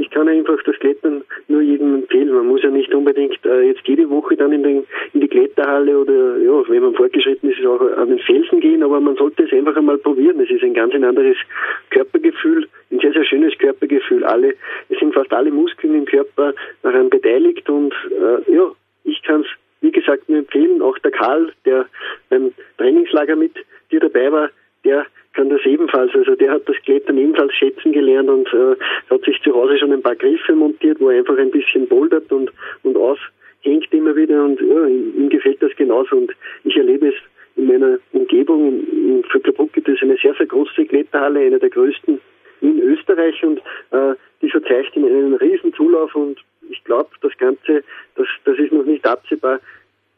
ich kann einfach das Klettern nur jedem empfehlen. Man muss ja nicht unbedingt äh, jetzt jede Woche dann in, den, in die Kletterhalle oder ja, wenn man fortgeschritten ist, auch an den Felsen gehen, aber man sollte es einfach einmal probieren. Es ist ein ganz ein anderes Körpergefühl, ein sehr, sehr schönes Körpergefühl. Alle, es sind fast alle Muskeln im Körper daran beteiligt und äh, ja, ich kann es wie gesagt nur empfehlen. Auch der Karl, der beim Trainingslager mit dir dabei war, der kann das ebenfalls. Also der hat das Klettern ebenfalls schätzen gelernt und äh, hat sich zu Hause schon ein paar Griffe montiert, wo er einfach ein bisschen bouldert und, und aushängt immer wieder und ja, ihm gefällt das genauso und ich erlebe es in meiner Umgebung. In, Vöcklerbruck gibt es eine sehr, sehr große Kletterhalle, eine der größten in Österreich und äh, die verzeichnen einen riesen Zulauf und ich glaube, das Ganze, das, das ist noch nicht absehbar,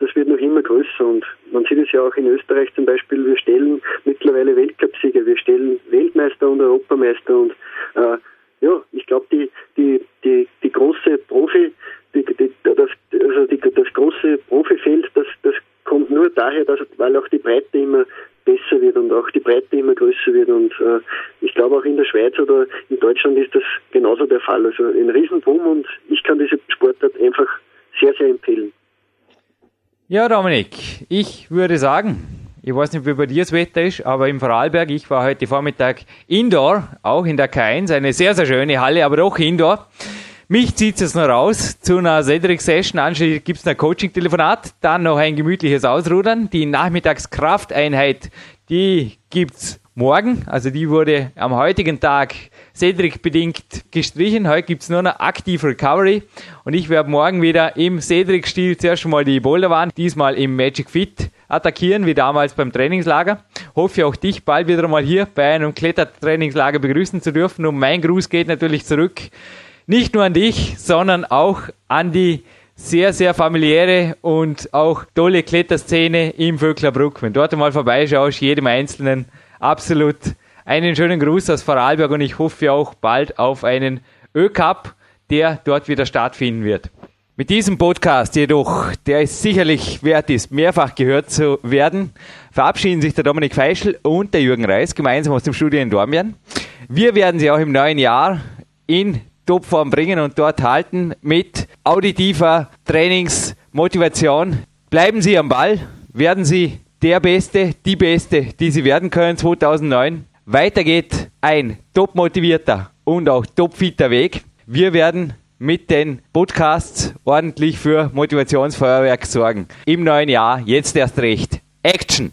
das wird noch immer größer und man sieht es ja auch in Österreich zum Beispiel, wir stellen mittlerweile Weltcupsieger, wir stellen Weltmeister und Europameister und äh, ja, ich glaube die, die, die, die große Profi, die, die, das, also die, das große Profifeld, das, das kommt nur daher, dass, weil auch die Breite immer besser wird und auch die Breite immer größer wird und äh, ich glaube auch in der Schweiz oder in Deutschland ist das genauso der Fall. Also ein Riesenboom und ich kann diese Sportart einfach sehr, sehr empfehlen. Ja, Dominik, ich würde sagen, ich weiß nicht, wie bei dir das Wetter ist, aber im Vorarlberg, ich war heute Vormittag Indoor, auch in der K1, eine sehr, sehr schöne Halle, aber auch Indoor. Mich zieht es noch raus zu einer Cedric-Session. Anschließend gibt es ein Coaching-Telefonat, dann noch ein gemütliches Ausrudern. Die Nachmittagskrafteinheit, die gibt's morgen. Also die wurde am heutigen Tag Cedric bedingt gestrichen. Heute gibt's nur noch Active Recovery. Und ich werde morgen wieder im Cedric-Stil zuerst mal die Boulderwand, diesmal im Magic Fit attackieren, wie damals beim Trainingslager. Hoffe auch dich bald wieder mal hier bei einem Klettertrainingslager begrüßen zu dürfen. Und mein Gruß geht natürlich zurück. Nicht nur an dich, sondern auch an die sehr, sehr familiäre und auch tolle Kletterszene im Vöcklerbruck. Wenn du dort mal vorbeischaust, jedem Einzelnen absolut einen schönen Gruß aus Vorarlberg und ich hoffe auch bald auf einen Ö-Cup, der dort wieder stattfinden wird. Mit diesem Podcast jedoch, der es sicherlich wert ist, mehrfach gehört zu werden, verabschieden sich der Dominik Feischl und der Jürgen Reis gemeinsam aus dem Studio in Dornbirn. Wir werden Sie auch im neuen Jahr in Topform bringen und dort halten mit auditiver Trainingsmotivation. Bleiben Sie am Ball, werden Sie der Beste, die Beste, die Sie werden können 2009. Weiter geht ein top motivierter und auch top fitter Weg. Wir werden mit den Podcasts ordentlich für Motivationsfeuerwerk sorgen. Im neuen Jahr, jetzt erst recht. Action!